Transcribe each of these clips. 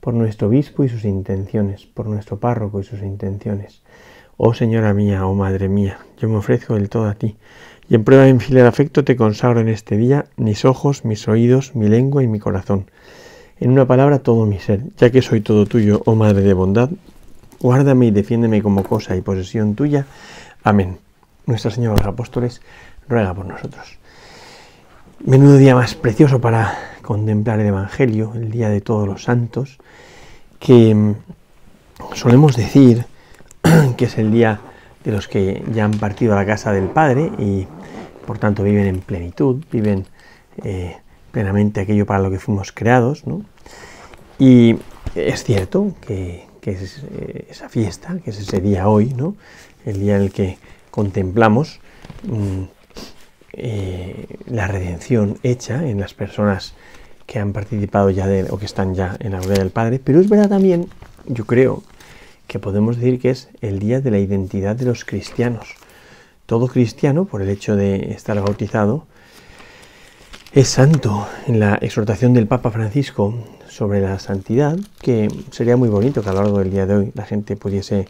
por nuestro obispo y sus intenciones, por nuestro párroco y sus intenciones. Oh Señora mía, oh Madre mía, yo me ofrezco del todo a ti, y en prueba de mi filial afecto te consagro en este día mis ojos, mis oídos, mi lengua y mi corazón. En una palabra todo mi ser, ya que soy todo tuyo, oh Madre de bondad, guárdame y defiéndeme como cosa y posesión tuya. Amén. Nuestra Señora de los Apóstoles ruega por nosotros. Menudo día más precioso para contemplar el Evangelio, el día de todos los santos, que mm, solemos decir que es el día de los que ya han partido a la casa del Padre y por tanto viven en plenitud, viven eh, plenamente aquello para lo que fuimos creados. Y es cierto que, es eh, esa fiesta, que es ese día hoy, ¿no? el día en el que contemplamos mm, eh, la redención hecha en las personas que han participado ya de, o que están ya en la gloria del Padre, pero es verdad también, yo creo, que podemos decir que es el día de la identidad de los cristianos. Todo cristiano, por el hecho de estar bautizado, es santo. En la exhortación del Papa Francisco sobre la santidad, que sería muy bonito que a lo largo del día de hoy la gente pudiese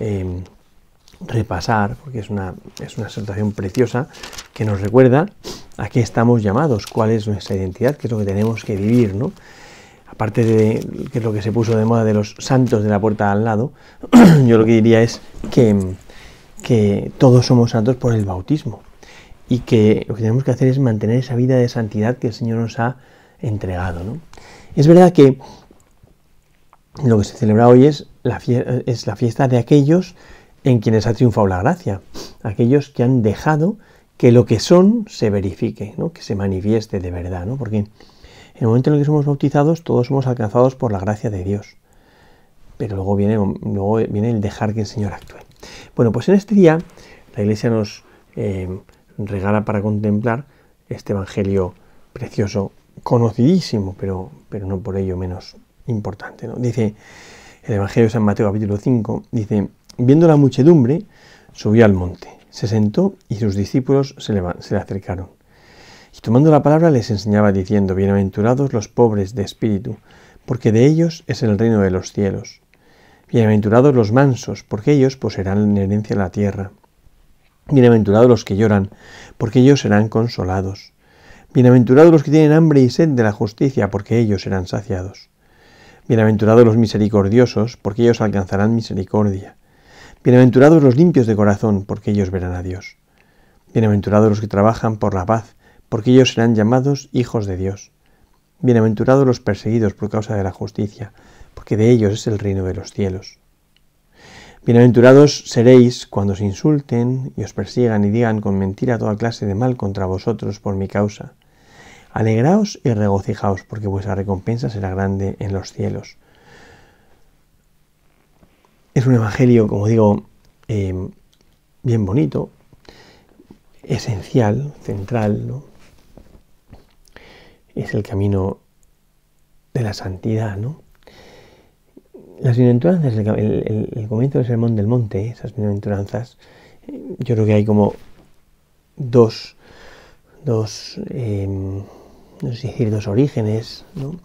eh, repasar, porque es una, es una exhortación preciosa que nos recuerda a qué estamos llamados, cuál es nuestra identidad, qué es lo que tenemos que vivir, ¿no? Aparte de que es lo que se puso de moda de los santos de la puerta al lado, yo lo que diría es que, que todos somos santos por el bautismo y que lo que tenemos que hacer es mantener esa vida de santidad que el Señor nos ha entregado. ¿no? Es verdad que lo que se celebra hoy es la, es la fiesta de aquellos en quienes ha triunfado la gracia, aquellos que han dejado que lo que son se verifique, que se manifieste de verdad, porque en el momento en el que somos bautizados todos somos alcanzados por la gracia de Dios, pero luego viene, luego viene el dejar que el Señor actúe. Bueno, pues en este día la Iglesia nos eh, regala para contemplar este Evangelio precioso, conocidísimo, pero, pero no por ello menos importante. Dice el Evangelio de San Mateo capítulo 5, dice, Viendo la muchedumbre, subió al monte, se sentó y sus discípulos se le, acercaron. Y tomando la palabra les enseñaba diciendo, Bienaventurados los pobres de espíritu, porque de ellos es el reino de los cielos. Bienaventurados los mansos, porque ellos poseerán en herencia la tierra. Bienaventurados los que lloran, porque ellos serán consolados. Bienaventurados los que tienen hambre y sed de la justicia, porque ellos serán saciados. Bienaventurados los misericordiosos, porque ellos alcanzarán misericordia. Bienaventurados los limpios de corazón, porque ellos verán a Dios. Bienaventurados los que trabajan por la paz, porque ellos serán llamados hijos de Dios. Bienaventurados los perseguidos por causa de la justicia, porque de ellos es el reino de los cielos. Bienaventurados seréis cuando os insulten y os persigan y digan con mentira toda clase de mal contra vosotros por mi causa. Alegraos y regocijaos, porque vuestra recompensa será grande en los cielos es un evangelio, como digo, eh, bien bonito, esencial, central, ¿no? Es el camino de la santidad, ¿no? Las bienaventuranzas, el, comienzo del sermón del monte, esas bienaventuranzas, yo creo que hay como dos, dos eh, no sé decir, dos orígenes, ¿no?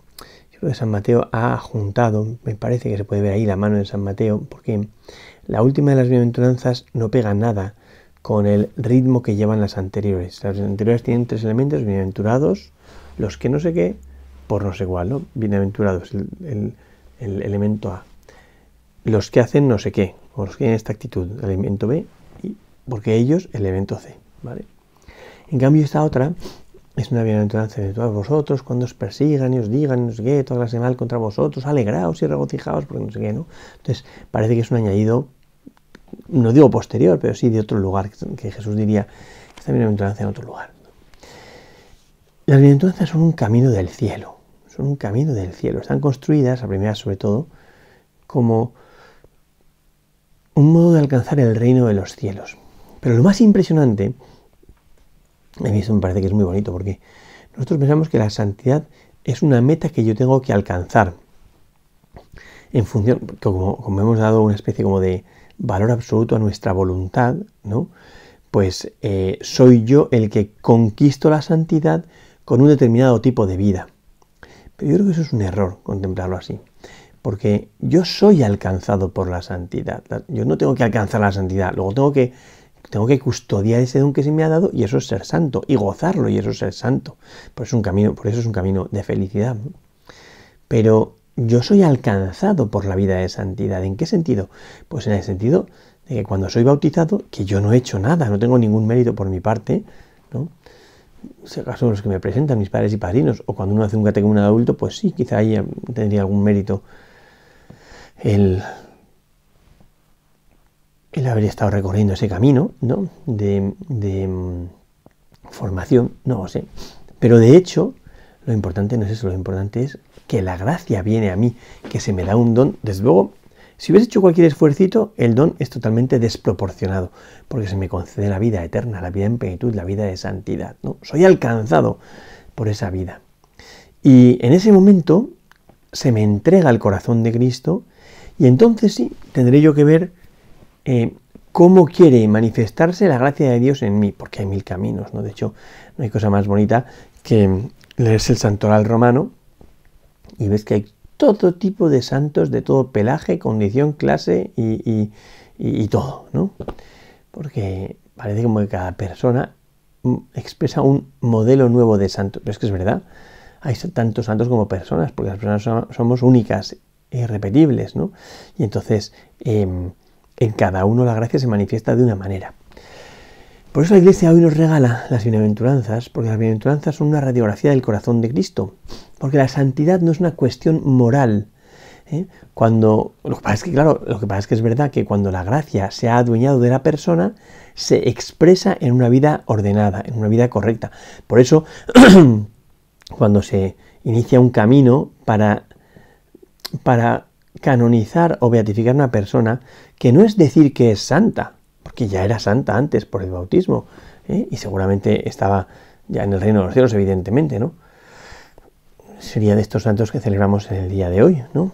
De San Mateo ha juntado, me parece que se puede ver ahí la mano de San Mateo, porque la última de las bienaventuranzas no pega nada con el ritmo que llevan las anteriores. Las anteriores tienen tres elementos, bienaventurados, los que no sé qué, por no sé cuál, ¿no? Bienaventurados, el, elemento A. Los que hacen no sé qué, o los que tienen esta actitud, el elemento B, y porque ellos, el elemento C, ¿vale? En cambio, esta otra es una bienaventuranza de todos vosotros cuando os persigan y os digan, no sé qué, toda clase mal contra vosotros, alegraos y regocijaos, porque no sé qué, ¿no? Entonces, parece que es un añadido, no digo posterior, pero sí de otro lugar, que Jesús diría, esta bienaventuranza en otro lugar. Las bienaventuranzas son un camino del cielo, son un camino del cielo. Están construidas, a primera sobre todo, como un modo de alcanzar el reino de los cielos. Pero lo más impresionante, a mí eso me parece que es muy bonito, porque nosotros pensamos que la santidad es una meta que yo tengo que alcanzar. En función, como, como hemos dado una especie como de valor absoluto a nuestra voluntad, ¿no? Pues eh, soy yo el que conquisto la santidad con un determinado tipo de vida. Pero yo creo que eso es un error contemplarlo así. Porque yo soy alcanzado por la santidad. Yo no tengo que alcanzar la santidad, luego tengo que, tengo que custodiar ese don que se me ha dado y eso es ser santo, y gozarlo y eso es ser santo. Por eso, un camino, por eso es un camino de felicidad. Pero yo soy alcanzado por la vida de santidad. ¿En qué sentido? Pues en el sentido de que cuando soy bautizado, que yo no he hecho nada, no tengo ningún mérito por mi parte, ¿no? Acaso los que me presentan, mis padres y padrinos, o cuando uno hace un catecumen de adulto, pues sí, quizá ahí tendría algún mérito el, el haber estado recorriendo ese camino ¿no? de, mm, formación, no lo sé. Pero de hecho, lo importante no es eso, lo importante es que la gracia viene a mí, que se me da un don. Desde luego, si hubiese hecho cualquier esfuerzo, el don es totalmente desproporcionado, porque se me concede la vida eterna, la vida en plenitud, la vida de santidad. ¿no? Soy alcanzado por esa vida. Y en ese momento se me entrega el corazón de Cristo y entonces sí, tendré yo que ver eh, cómo quiere manifestarse la gracia de Dios en mí, porque hay mil caminos, ¿no? De hecho, no hay cosa más bonita que leerse el santoral romano y ves que hay todo tipo de santos de todo pelaje, condición, clase y, todo, ¿no? Porque parece como que cada persona mm, expresa un modelo nuevo de santo, pero es que es verdad, hay tantos santos como personas, porque las personas somos únicas irrepetibles, ¿no? Y entonces em, en cada uno la gracia se manifiesta de una manera. Por eso la Iglesia hoy nos regala las bienaventuranzas, porque las bienaventuranzas son una radiografía del corazón de Cristo, porque la santidad no es una cuestión moral. ¿eh? Cuando lo que pasa es que claro, lo que pasa es que es verdad que cuando la gracia se ha adueñado de la persona, se expresa en una vida ordenada, en una vida correcta. Por eso, cuando se inicia un camino para para canonizar o beatificar una persona que no es decir que es santa, porque ya era santa antes por el bautismo, ¿eh? y seguramente estaba ya en el reino de los cielos, evidentemente, ¿no? Sería de estos santos que celebramos en el día de hoy, ¿no?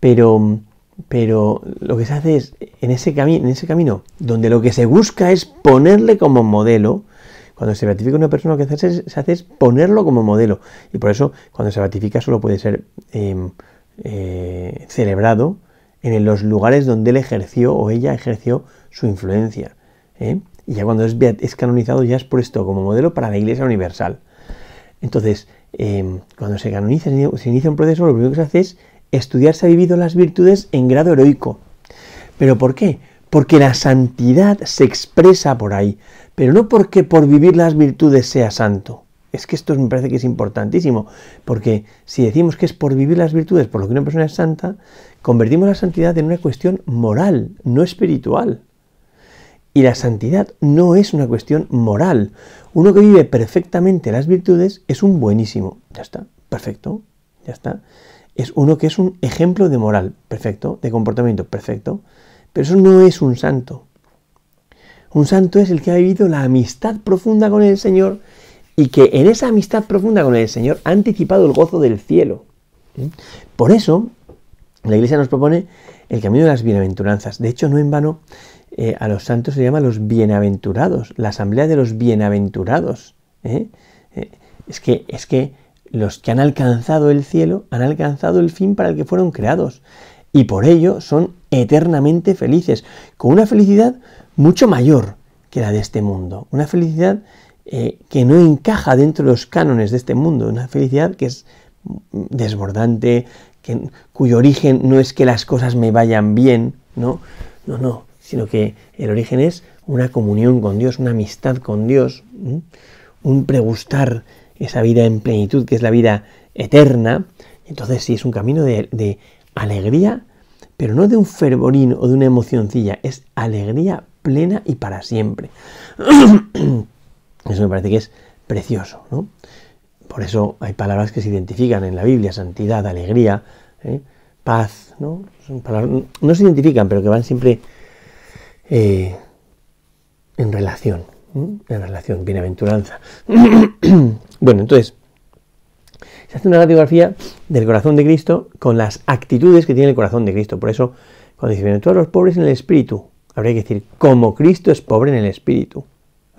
Pero, pero lo que se hace es, en ese, en ese camino, donde lo que se busca es ponerle como modelo, cuando se beatifica una persona, lo que se hace, se hace es ponerlo como modelo. Y por eso, cuando se beatifica, solo puede ser em, eh, celebrado en los lugares donde él ejerció o ella ejerció su influencia. ¿eh? Y ya cuando es, canonizado ya es puesto como modelo para la Iglesia Universal. Entonces, em, cuando se canoniza, se inicia un proceso, lo primero que se hace es estudiar si ha vivido las virtudes en grado heroico. ¿Pero por qué? Porque la santidad se expresa por ahí, pero no porque por vivir las virtudes sea santo. Es que esto me parece que es importantísimo, porque si decimos que es por vivir las virtudes, por lo que una persona es santa, convertimos la santidad en una cuestión moral, no espiritual. Y la santidad no es una cuestión moral. Uno que vive perfectamente las virtudes es un buenísimo. Ya está, perfecto, ya está. Es uno que es un ejemplo de moral, perfecto, de comportamiento, perfecto. Pero eso no es un santo. Un santo es el que ha vivido la amistad profunda con el Señor y que en esa amistad profunda con el Señor ha anticipado el gozo del cielo. ¿eh? Por eso, la Iglesia nos propone el camino de las bienaventuranzas. De hecho, no en vano, eh, a los santos se llama los bienaventurados, la asamblea de los bienaventurados. ¿eh? es, que, es que los que han alcanzado el cielo han alcanzado el fin para el que fueron creados y por ello son eternamente felices, con una felicidad mucho mayor que la de este mundo, una felicidad eh, que no encaja dentro de los cánones de este mundo, una felicidad que es desbordante, que, cuyo origen no es que las cosas me vayan bien, no, no, no, sino que el origen es una comunión con Dios, una amistad con Dios, un pregustar esa vida en plenitud, que es la vida eterna. Entonces sí, es un camino de, de alegría, pero no de un fervorín o de una emocioncilla, es alegría plena y para siempre. Eso me parece que es precioso, ¿no? Por eso hay palabras que se identifican en la Biblia, santidad, alegría, ¿eh? paz, ¿no? no se identifican, pero que van siempre eh, en relación, en relación, bienaventuranza. bueno, entonces, se hace una radiografía del corazón de Cristo con las actitudes que tiene el corazón de Cristo. Por eso, cuando dice, todos los pobres en el espíritu, habría que decir, como Cristo es pobre en el espíritu.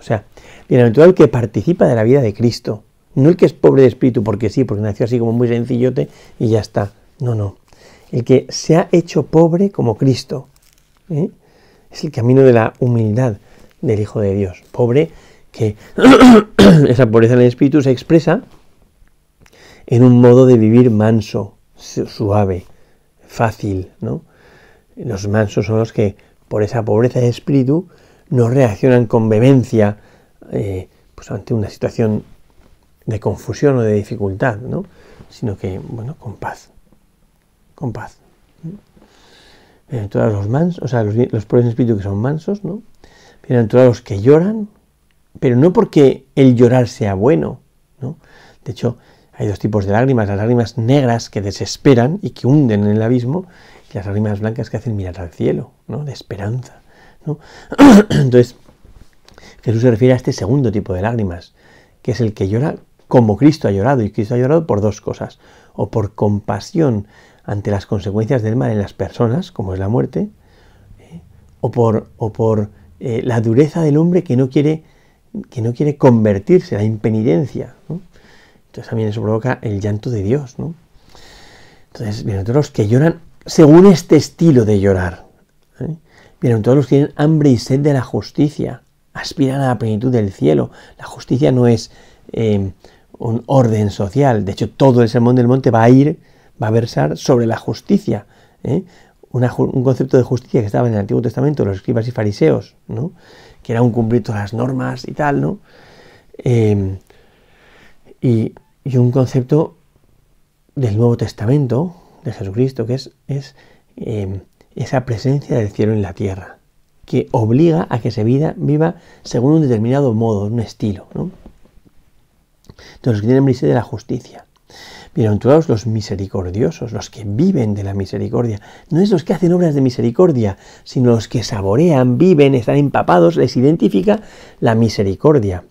O sea, bienaventurado el que participa de la vida de Cristo. No el que es pobre de espíritu porque sí, porque nació así como muy sencillote y ya está. No, no. El que se ha hecho pobre como Cristo. ¿eh? Es el camino de la humildad del Hijo de Dios. Pobre que esa pobreza en el espíritu se expresa en un modo de vivir manso, suave, fácil, ¿no? Los mansos son los que por esa pobreza de espíritu no reaccionan con vehemencia eh, pues ante una situación de confusión o de dificultad, ¿no? sino que, bueno, con paz, con paz. Vienen todos los mansos, o sea, los, los pobres espíritu que son mansos, ¿no? Vienen todos los que lloran, pero no porque el llorar sea bueno, ¿no? De hecho, hay dos tipos de lágrimas, las lágrimas negras que desesperan y que hunden en el abismo, y las lágrimas blancas que hacen mirar al cielo, ¿no? De esperanza, ¿no? Entonces, Jesús se refiere a este segundo tipo de lágrimas, que es el que llora como Cristo ha llorado, y Cristo ha llorado por dos cosas, o por compasión ante las consecuencias del mal en las personas, como es la muerte, ¿eh? o por, o por eh, la dureza del hombre que no quiere, que no quiere convertirse, la impenitencia. Entonces también eso provoca el llanto de Dios. ¿no? Entonces todos los que lloran según este estilo de llorar. ¿eh? Vienen todos los que tienen hambre y sed de la justicia, aspiran a la plenitud del cielo. La justicia no es un orden social. De hecho, todo el sermón del monte va a ir, va a versar sobre la justicia. ¿eh? un concepto de justicia que estaba en el Antiguo Testamento, los escribas y fariseos, ¿no? que era un cumplir todas las normas y tal, ¿no? Em, y, un concepto del Nuevo Testamento, de Jesucristo, que es, esa presencia del cielo en la tierra, que obliga a que se vida, viva según un determinado modo, un estilo. ¿no? de los que tienen de la justicia. Bienaventurados los misericordiosos, los que viven de la misericordia. No es los que hacen obras de misericordia, sino los que saborean, viven, están empapados, les identifica la misericordia.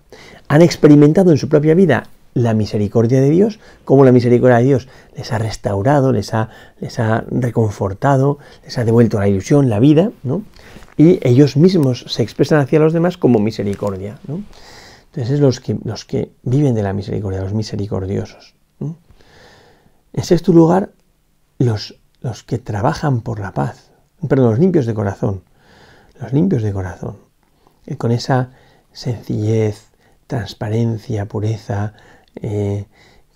Han experimentado en su propia vida la misericordia de Dios, como la misericordia de Dios les ha restaurado, les ha, les ha reconfortado, les ha devuelto la ilusión, la vida, ¿no? Y ellos mismos se expresan hacia los demás como misericordia, ¿no? Entonces es los que, los que viven de la misericordia, los misericordiosos. En sexto lugar, los, los que trabajan por la paz, perdón, los limpios de corazón, los limpios de corazón, con esa sencillez, transparencia, pureza, eh,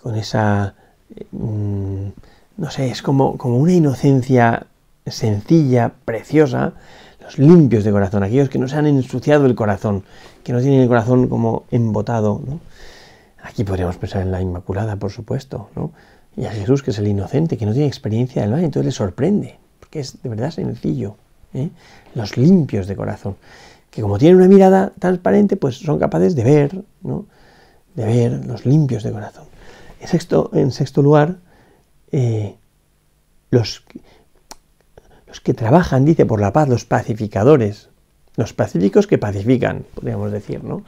con esa, mm, no sé, es como, como una inocencia sencilla, preciosa, los limpios de corazón, aquellos que no se han ensuciado el corazón, que no tienen el corazón como embotado. Aquí podríamos pensar en la Inmaculada, por supuesto, ¿no? y a Jesús, que es el inocente, que no tiene experiencia del mal, entonces le sorprende, porque es de verdad sencillo. ¿eh? Los limpios de corazón, que como tienen una mirada transparente, pues son capaces de ver, ¿no? De ver los limpios de corazón. En sexto, en sexto lugar, eh, los, los que trabajan, dice, por la paz, los pacificadores, los pacíficos que pacifican, podríamos decir, ¿no?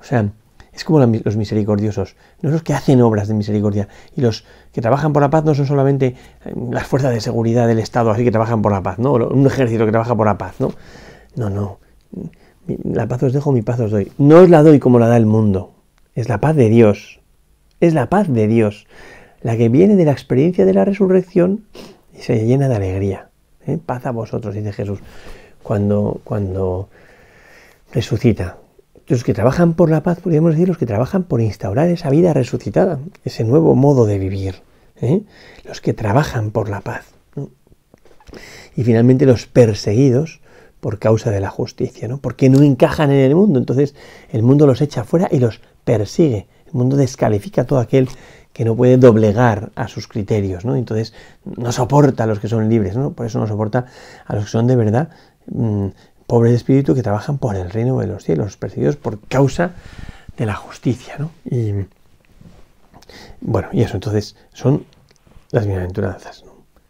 O sea, es como los misericordiosos, no los que hacen obras de misericordia. Y los que trabajan por la paz no son solamente eh, las fuerzas de seguridad del Estado, así que trabajan por la paz, ¿no? Un ejército que trabaja por la paz, ¿no? No, no. La paz os dejo, mi paz os doy. No os la doy como la da el mundo. Es la paz de Dios. Es la paz de Dios. La que viene de la experiencia de la resurrección y se llena de alegría. ¿eh? Paz a vosotros, dice Jesús cuando, cuando resucita. Los que trabajan por la paz, podríamos decir, los que trabajan por instaurar esa vida resucitada, ese nuevo modo de vivir. ¿eh? Los que trabajan por la paz. Y finalmente los perseguidos por causa de la justicia, ¿no? Porque no encajan en el mundo. Entonces el mundo los echa fuera y los persigue. El mundo descalifica a todo aquel que no puede doblegar a sus criterios, ¿no? Entonces no soporta a los que son libres, ¿no? Por eso no soporta a los que son de verdad Mm, pobres de espíritu que trabajan por el reino de los cielos, perseguidos por causa de la justicia. ¿no? Y bueno, y eso entonces son las bienaventuranzas.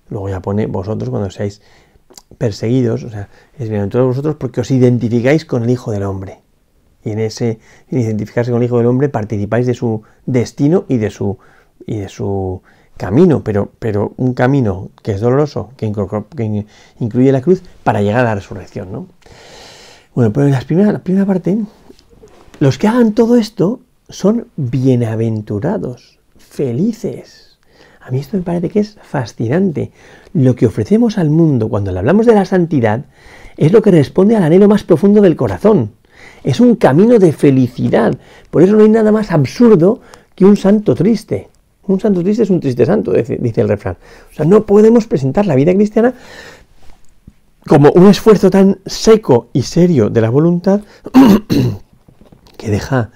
Luego ya pone vosotros cuando seáis perseguidos, o sea, es todos vosotros porque os identificáis con el Hijo del Hombre. Y en ese en identificarse con el Hijo del Hombre participáis de su destino y de su, y de su camino, pero, pero un camino que es doloroso, que, incluye la cruz para llegar a la resurrección. ¿no? Bueno, pero en la primera, la primera parte, los que hagan todo esto son bienaventurados, felices. A mí esto me parece que es fascinante. Lo que ofrecemos al mundo cuando le hablamos de la santidad es lo que responde al anhelo más profundo del corazón. Es un camino de felicidad. Por eso no hay nada más absurdo que un santo triste. Un santo triste es un triste santo, dice, el refrán. O sea, no podemos presentar la vida cristiana como un esfuerzo tan seco y serio de la voluntad que deja,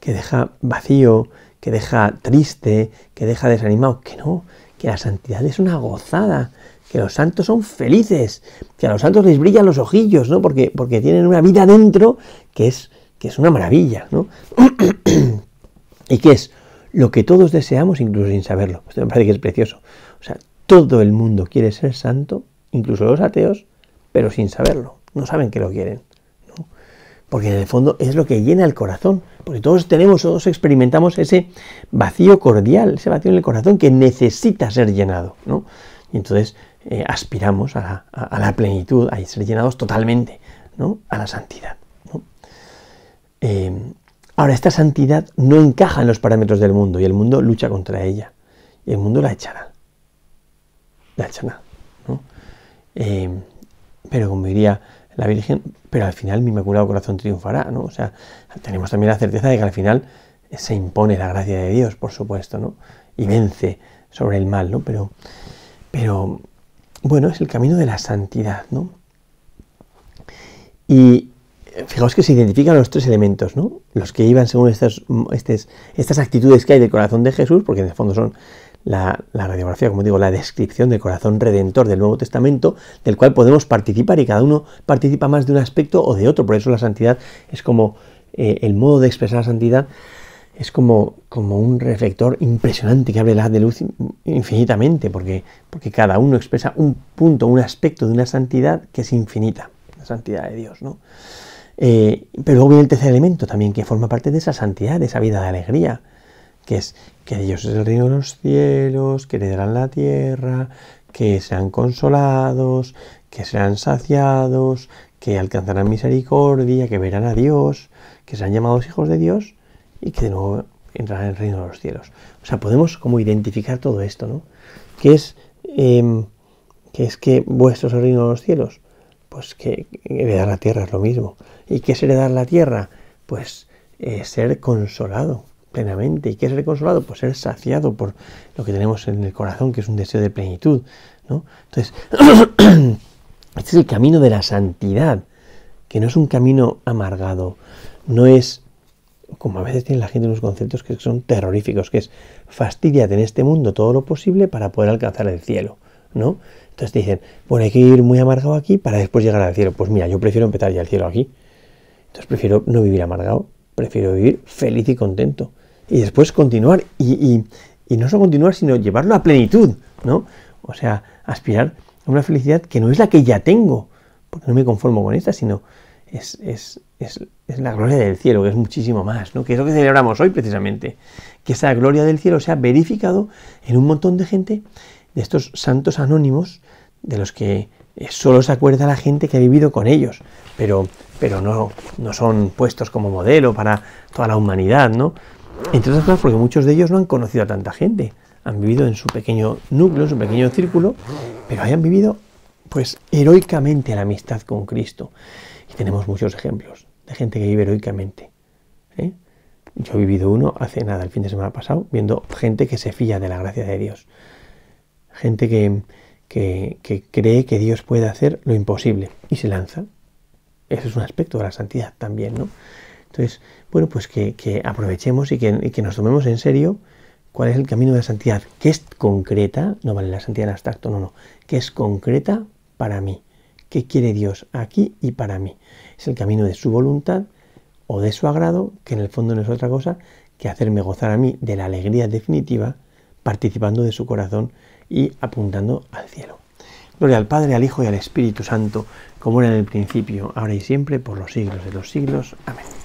que deja vacío, que deja triste, que deja desanimado. Que no, que la santidad es una gozada, que los santos son felices, que a los santos les brillan los ojillos, ¿no? Porque, porque tienen una vida dentro que es, que es una maravilla, ¿no? y que es lo que todos deseamos incluso sin saberlo. Esto me parece que es precioso. O sea, todo el mundo quiere ser santo, incluso los ateos, pero sin saberlo. No saben que lo quieren. Porque en el fondo es lo que llena el corazón. Porque todos tenemos, todos experimentamos ese vacío cordial, ese vacío en el corazón que necesita ser llenado. ¿no? Y entonces eh, aspiramos a la, plenitud, a ser llenados totalmente, ¿no? a la santidad. Eh, Ahora, esta santidad no encaja en los parámetros del mundo y el mundo lucha contra ella. Y el mundo la echará. La echará. Eh, pero como diría la Virgen, pero al final mi Inmaculado Corazón triunfará. ¿no? O sea, tenemos también la certeza de que al final se impone la gracia de Dios, por supuesto, ¿no? y vence sobre el mal. ¿no? Pero, pero bueno, es el camino de la santidad. ¿no? Y fijaos que se identifican los tres elementos, ¿no? Los que iban según estas, estas actitudes que hay del corazón de Jesús, porque en el fondo son la, radiografía, como digo, la descripción del corazón redentor del Nuevo Testamento, del cual podemos participar y cada uno participa más de un aspecto o de otro. Por eso la santidad es como eh, el modo de expresar la santidad es como, como un reflector impresionante que abre la de luz infinitamente, porque, porque cada uno expresa un punto, un aspecto de una santidad que es infinita, la santidad de Dios, ¿no? Eh, pero luego viene el tercer elemento también, que forma parte de esa santidad, de esa vida de alegría, que es que Dios es el reino de los cielos, que heredarán la tierra, que sean consolados, que sean saciados, que alcanzarán misericordia, que verán a Dios, que sean llamados hijos de Dios y que de nuevo entrarán en el reino de los cielos. O sea, podemos como identificar todo esto, ¿no? ¿Qué es, eh, que es que vuestro es el reino de los cielos? Pues que heredar la tierra es lo mismo. ¿Y qué es heredar la tierra? Pues eh, ser consolado plenamente. ¿Y qué es ser consolado? Pues ser saciado por lo que tenemos en el corazón, que es un deseo de plenitud. ¿no? Entonces, este es el camino de la santidad, que no es un camino amargado, no es, como a veces tiene la gente unos conceptos que son terroríficos, que es fastidiate en este mundo todo lo posible para poder alcanzar el cielo. ¿no? Entonces te dicen, bueno, hay que ir muy amargado aquí para después llegar al cielo. Pues mira, yo prefiero empezar ya el cielo aquí. Entonces prefiero no vivir amargado, prefiero vivir feliz y contento. Y después continuar, y, no solo continuar, sino llevarlo a plenitud, ¿no? O sea, aspirar a una felicidad que no es la que ya tengo, porque no me conformo con esta, sino es, es, la gloria del cielo, que es muchísimo más, ¿no? Que es lo que celebramos hoy precisamente. Que esa gloria del cielo se ha verificado en un montón de gente, de estos santos anónimos, de los que eh, solo se acuerda la gente que ha vivido con ellos, pero, pero no, no son puestos como modelo para toda la humanidad, ¿no? Entre otras cosas porque muchos de ellos no han conocido a tanta gente, han vivido en su pequeño núcleo, en su pequeño círculo, pero hayan vivido pues heroicamente la amistad con Cristo. Y tenemos muchos ejemplos de gente que vive heroicamente. ¿eh? Yo he vivido uno hace nada, el fin de semana pasado, viendo gente que se fía de la gracia de Dios. Gente que, que, cree que Dios puede hacer lo imposible y se lanza. Ese es un aspecto de la santidad también, ¿no? Entonces, bueno, pues que, aprovechemos y que, nos tomemos en serio cuál es el camino de la santidad, que es concreta, no vale la santidad en abstracto, no, no, que es concreta para mí. ¿Qué quiere Dios aquí y para mí? Es el camino de su voluntad o de su agrado, que en el fondo no es otra cosa que hacerme gozar a mí de la alegría definitiva participando de su corazón y apuntando al cielo. Gloria al Padre, al Hijo y al Espíritu Santo, como era en el principio, ahora y siempre, por los siglos de los siglos. Amén.